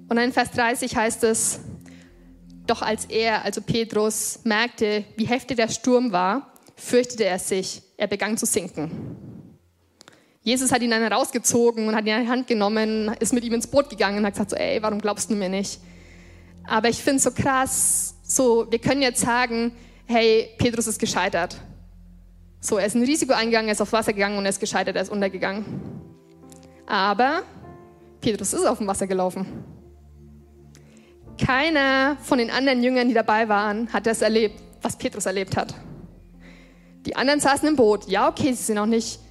Und dann in Vers 30 heißt es, doch als er, also Petrus, merkte, wie heftig der Sturm war, fürchtete er sich, er begann zu sinken. Jesus hat ihn dann herausgezogen und hat ihn in die Hand genommen, ist mit ihm ins Boot gegangen und hat gesagt so, ey, warum glaubst du mir nicht? Aber ich finde es so krass, so, wir können jetzt sagen, hey, Petrus ist gescheitert. So, er ist ein Risiko eingegangen, er ist auf Wasser gegangen und er ist gescheitert, er ist untergegangen. Aber Petrus ist auf dem Wasser gelaufen. Keiner von den anderen Jüngern, die dabei waren, hat das erlebt, was Petrus erlebt hat. Die anderen saßen im Boot. Ja, okay, sie sind auch nicht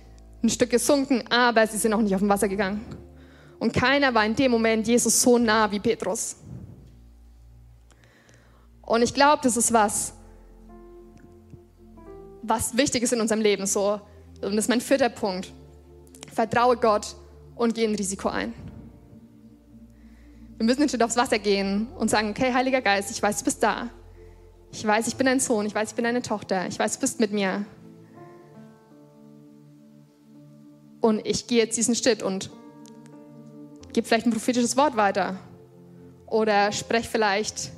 ein Stück gesunken, aber sie sind auch nicht auf dem Wasser gegangen. Und keiner war in dem Moment Jesus so nah wie Petrus. Und ich glaube, das ist was, was wichtig ist in unserem Leben. So. Und das ist mein vierter Punkt. Vertraue Gott und gehen ein Risiko ein. Wir müssen Schritt aufs Wasser gehen und sagen, okay, Heiliger Geist, ich weiß, du bist da. Ich weiß, ich bin dein Sohn. Ich weiß, ich bin deine Tochter. Ich weiß, du bist mit mir. Und ich gehe jetzt diesen Schritt und gebe vielleicht ein prophetisches Wort weiter. Oder spreche vielleicht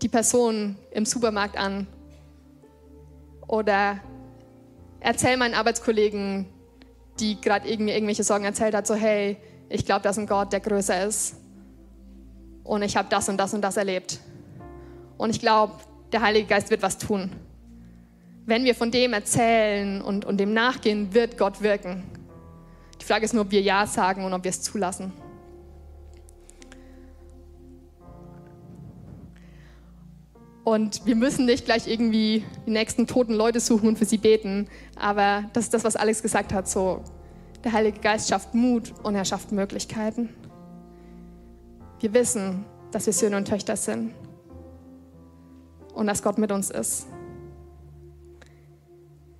die Person im Supermarkt an. Oder erzähle meinen Arbeitskollegen, die gerade irgendwie irgendwelche Sorgen erzählt hat, so hey, ich glaube, da ist ein Gott, der größer ist. Und ich habe das und das und das erlebt. Und ich glaube, der Heilige Geist wird was tun. Wenn wir von dem erzählen und, und dem nachgehen, wird Gott wirken. Frage ist nur, ob wir Ja sagen und ob wir es zulassen. Und wir müssen nicht gleich irgendwie die nächsten toten Leute suchen und für sie beten. Aber das ist das, was Alex gesagt hat. So, der Heilige Geist schafft Mut und er schafft Möglichkeiten. Wir wissen, dass wir Söhne und Töchter sind und dass Gott mit uns ist.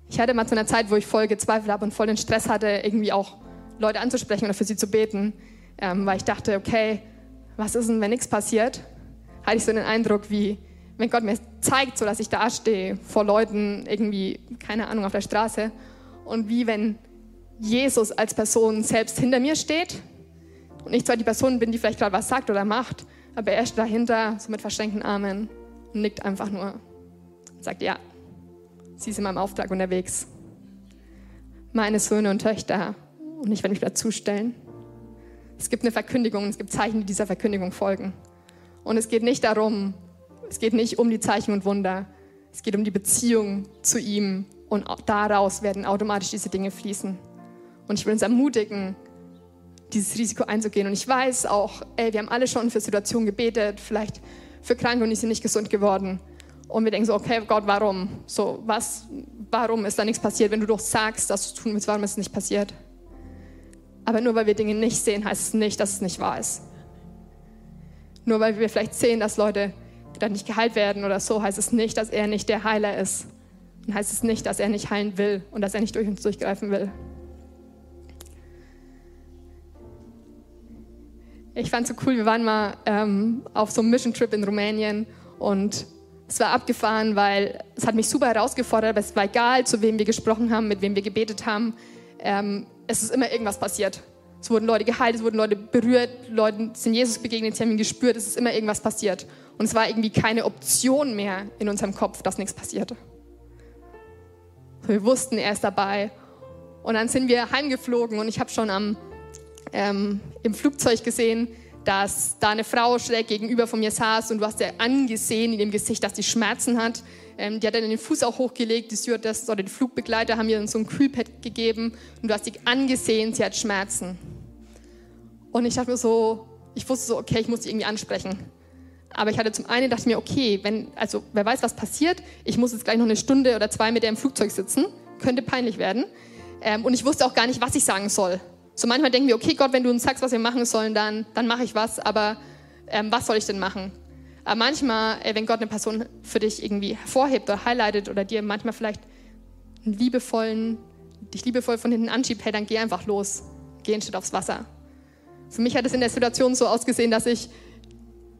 Ich hatte mal zu einer Zeit, wo ich voll gezweifelt habe und voll den Stress hatte, irgendwie auch Leute anzusprechen oder für sie zu beten, ähm, weil ich dachte, okay, was ist denn, wenn nichts passiert? Hatte ich so den Eindruck, wie wenn Gott mir zeigt, so dass ich da stehe vor Leuten irgendwie, keine Ahnung, auf der Straße und wie wenn Jesus als Person selbst hinter mir steht und ich zwar die Person bin, die vielleicht gerade was sagt oder macht, aber er steht dahinter, so mit verschränkten Armen und nickt einfach nur und sagt, ja, sie ist in meinem Auftrag unterwegs. Meine Söhne und Töchter und ich werde mich dazu stellen. Es gibt eine Verkündigung, es gibt Zeichen, die dieser Verkündigung folgen. Und es geht nicht darum, es geht nicht um die Zeichen und Wunder, es geht um die Beziehung zu ihm und daraus werden automatisch diese Dinge fließen. Und ich will uns ermutigen, dieses Risiko einzugehen. Und ich weiß auch, ey, wir haben alle schon für Situationen gebetet, vielleicht für Kranke und die sind nicht gesund geworden. Und wir denken so, okay, Gott, warum? So, was, warum ist da nichts passiert? Wenn du doch sagst, dass du tun willst, warum ist es nicht passiert? Aber nur weil wir Dinge nicht sehen, heißt es nicht, dass es nicht wahr ist. Nur weil wir vielleicht sehen, dass Leute dann nicht geheilt werden oder so, heißt es nicht, dass er nicht der Heiler ist. Und heißt es nicht, dass er nicht heilen will und dass er nicht durch uns durchgreifen will. Ich fand es so cool, wir waren mal ähm, auf so einem Mission Trip in Rumänien und es war abgefahren, weil es hat mich super herausgefordert, aber es war egal, zu wem wir gesprochen haben, mit wem wir gebetet haben. Ähm, es ist immer irgendwas passiert. Es wurden Leute geheilt, es wurden Leute berührt, Leute sind Jesus begegnet, sie haben ihn gespürt, es ist immer irgendwas passiert. Und es war irgendwie keine Option mehr in unserem Kopf, dass nichts passierte. Wir wussten, er ist dabei. Und dann sind wir heimgeflogen und ich habe schon am, ähm, im Flugzeug gesehen, dass da eine Frau schräg gegenüber von mir saß und du hast ja angesehen in dem Gesicht, dass die Schmerzen hat. Ähm, die hat dann den Fuß auch hochgelegt, die Stewardess oder die Flugbegleiter haben ihr dann so ein Kühlpad gegeben und du hast sie angesehen, sie hat Schmerzen. Und ich dachte mir so, ich wusste so, okay, ich muss sie irgendwie ansprechen. Aber ich hatte zum einen dachte mir, okay, wenn, also wer weiß, was passiert, ich muss jetzt gleich noch eine Stunde oder zwei mit der im Flugzeug sitzen, könnte peinlich werden. Ähm, und ich wusste auch gar nicht, was ich sagen soll. So manchmal denken wir, okay, Gott, wenn du uns sagst, was wir machen sollen, dann, dann mache ich was, aber ähm, was soll ich denn machen? Aber manchmal, äh, wenn Gott eine Person für dich irgendwie hervorhebt oder highlightet oder dir manchmal vielleicht einen liebevollen, dich liebevoll von hinten anschiebt, hey, dann geh einfach los, geh ein Schritt aufs Wasser. Für mich hat es in der Situation so ausgesehen, dass ich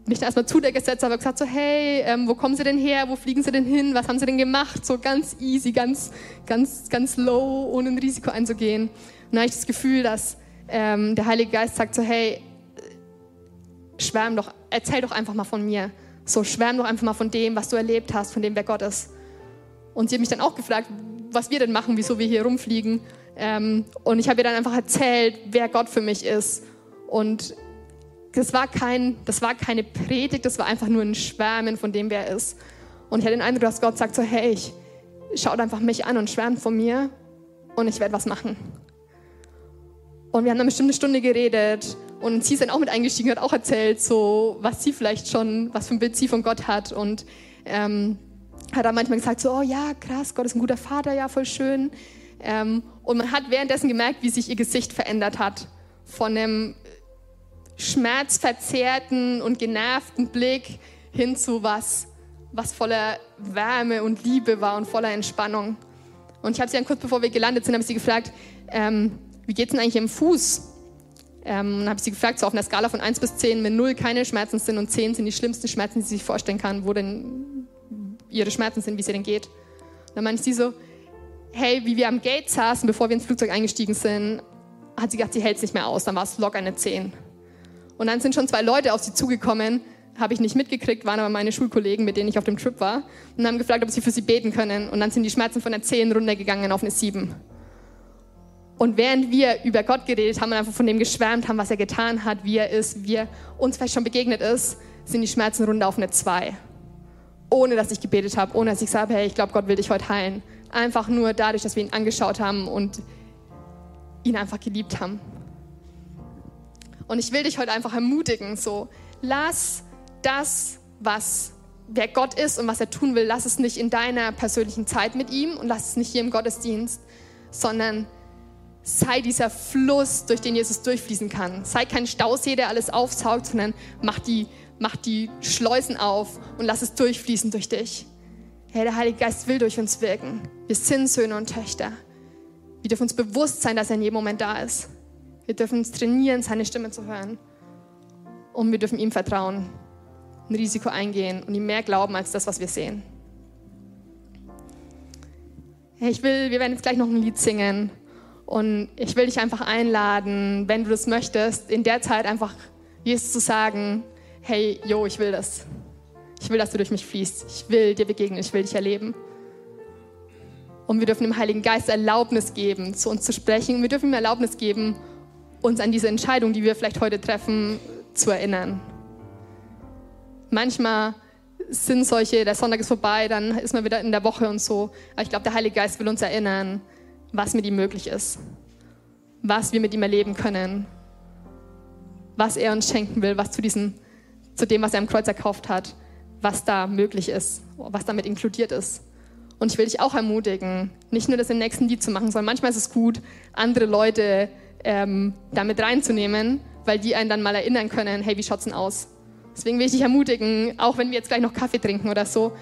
mich da erstmal zu der gesetzt habe und gesagt so, hey, ähm, wo kommen Sie denn her? Wo fliegen Sie denn hin? Was haben Sie denn gemacht? So ganz easy, ganz, ganz, ganz low, ohne ein Risiko einzugehen. Und dann habe ich das Gefühl, dass ähm, der Heilige Geist sagt so, hey, schwärm doch, erzähl doch einfach mal von mir. So, schwärm doch einfach mal von dem, was du erlebt hast, von dem, wer Gott ist. Und sie hat mich dann auch gefragt, was wir denn machen, wieso wir hier rumfliegen. Ähm, und ich habe ihr dann einfach erzählt, wer Gott für mich ist. Und das war, kein, das war keine Predigt, das war einfach nur ein Schwärmen von dem, wer er ist. Und ich hatte den Eindruck, dass Gott sagt so, hey, ich, schaut einfach mich an und schwärmt von mir und ich werde was machen. Und wir haben dann bestimmt eine Stunde geredet und sie ist dann auch mit eingestiegen, hat auch erzählt, so was sie vielleicht schon, was für ein Bild sie von Gott hat und ähm, hat dann manchmal gesagt so, oh ja, krass, Gott ist ein guter Vater, ja, voll schön. Ähm, und man hat währenddessen gemerkt, wie sich ihr Gesicht verändert hat von einem schmerzverzerrten und genervten Blick hin zu was, was voller Wärme und Liebe war und voller Entspannung. Und ich habe sie dann kurz bevor wir gelandet sind, habe ich sie gefragt, ähm, wie geht es denn eigentlich im Fuß? Ähm, und habe ich sie gefragt, so auf einer Skala von 1 bis 10, wenn 0 keine Schmerzen sind und 10 sind die schlimmsten Schmerzen, die sie sich vorstellen kann, wo denn ihre Schmerzen sind, wie sie denn geht. Und dann meinte sie so, hey, wie wir am Gate saßen, bevor wir ins Flugzeug eingestiegen sind, hat sie gesagt, sie hält es nicht mehr aus, dann war es locker eine 10. Und dann sind schon zwei Leute auf sie zugekommen, habe ich nicht mitgekriegt, waren aber meine Schulkollegen, mit denen ich auf dem Trip war, und haben gefragt, ob sie für sie beten können. Und dann sind die Schmerzen von der 10 runtergegangen auf eine 7. Und während wir über Gott geredet haben und einfach von dem geschwärmt haben, was er getan hat, wie er ist, wie er uns vielleicht schon begegnet ist, sind die Schmerzen runter auf eine 2. Ohne dass ich gebetet habe, ohne dass ich sage, hey, ich glaube, Gott will dich heute heilen. Einfach nur dadurch, dass wir ihn angeschaut haben und ihn einfach geliebt haben. Und ich will dich heute einfach ermutigen, so, lass das, was wer Gott ist und was er tun will, lass es nicht in deiner persönlichen Zeit mit ihm und lass es nicht hier im Gottesdienst, sondern sei dieser Fluss, durch den Jesus durchfließen kann. Sei kein Stausee, der alles aufsaugt, sondern mach die, mach die Schleusen auf und lass es durchfließen durch dich. Herr, der Heilige Geist will durch uns wirken. Wir sind Söhne und Töchter. Wir dürfen uns bewusst sein, dass er in jedem Moment da ist. Wir dürfen uns trainieren, seine Stimme zu hören. Und wir dürfen ihm vertrauen, ein Risiko eingehen und ihm mehr glauben als das, was wir sehen. Ich will, wir werden jetzt gleich noch ein Lied singen. Und ich will dich einfach einladen, wenn du das möchtest, in der Zeit einfach Jesus zu sagen, hey, yo, ich will das. Ich will, dass du durch mich fließt. Ich will dir begegnen. Ich will dich erleben. Und wir dürfen dem Heiligen Geist Erlaubnis geben, zu uns zu sprechen. Wir dürfen ihm Erlaubnis geben, uns an diese Entscheidung, die wir vielleicht heute treffen, zu erinnern. Manchmal sind solche, der Sonntag ist vorbei, dann ist man wieder in der Woche und so. Aber ich glaube, der Heilige Geist will uns erinnern, was mit ihm möglich ist, was wir mit ihm erleben können, was er uns schenken will, was zu, diesem, zu dem, was er am Kreuz erkauft hat, was da möglich ist, was damit inkludiert ist. Und ich will dich auch ermutigen, nicht nur das im nächsten Lied zu machen, sondern manchmal ist es gut, andere Leute ähm, damit reinzunehmen, weil die einen dann mal erinnern können, hey, wie schaut's denn aus? Deswegen will ich dich ermutigen, auch wenn wir jetzt gleich noch Kaffee trinken oder so,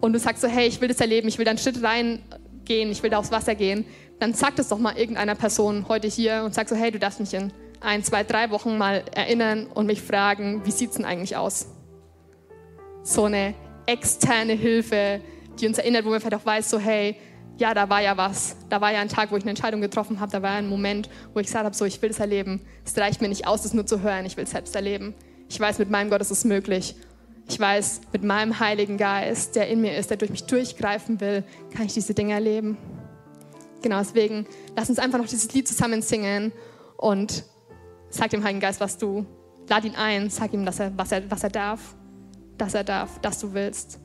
und du sagst so, hey, ich will das erleben, ich will da einen Schritt reingehen, ich will da aufs Wasser gehen, dann sag das doch mal irgendeiner Person heute hier und sag so, hey, du darfst mich in ein, zwei, drei Wochen mal erinnern und mich fragen, wie sieht's denn eigentlich aus? So eine externe Hilfe, die uns erinnert, wo wir vielleicht auch weiß, so hey, ja, da war ja was. Da war ja ein Tag, wo ich eine Entscheidung getroffen habe. Da war ja ein Moment, wo ich gesagt habe, so, ich will es erleben. Es reicht mir nicht aus, es nur zu hören. Ich will es selbst erleben. Ich weiß, mit meinem Gott ist es möglich. Ich weiß, mit meinem Heiligen Geist, der in mir ist, der durch mich durchgreifen will, kann ich diese Dinge erleben. Genau, deswegen lass uns einfach noch dieses Lied zusammen singen und sag dem Heiligen Geist, was du, lad ihn ein, sag ihm, dass er, was, er, was er darf, dass er darf, dass du willst.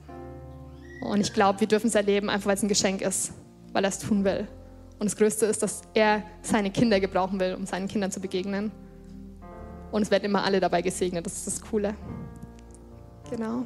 Und ich glaube, wir dürfen es erleben, einfach weil es ein Geschenk ist, weil er es tun will. Und das Größte ist, dass er seine Kinder gebrauchen will, um seinen Kindern zu begegnen. Und es werden immer alle dabei gesegnet. Das ist das Coole. Genau.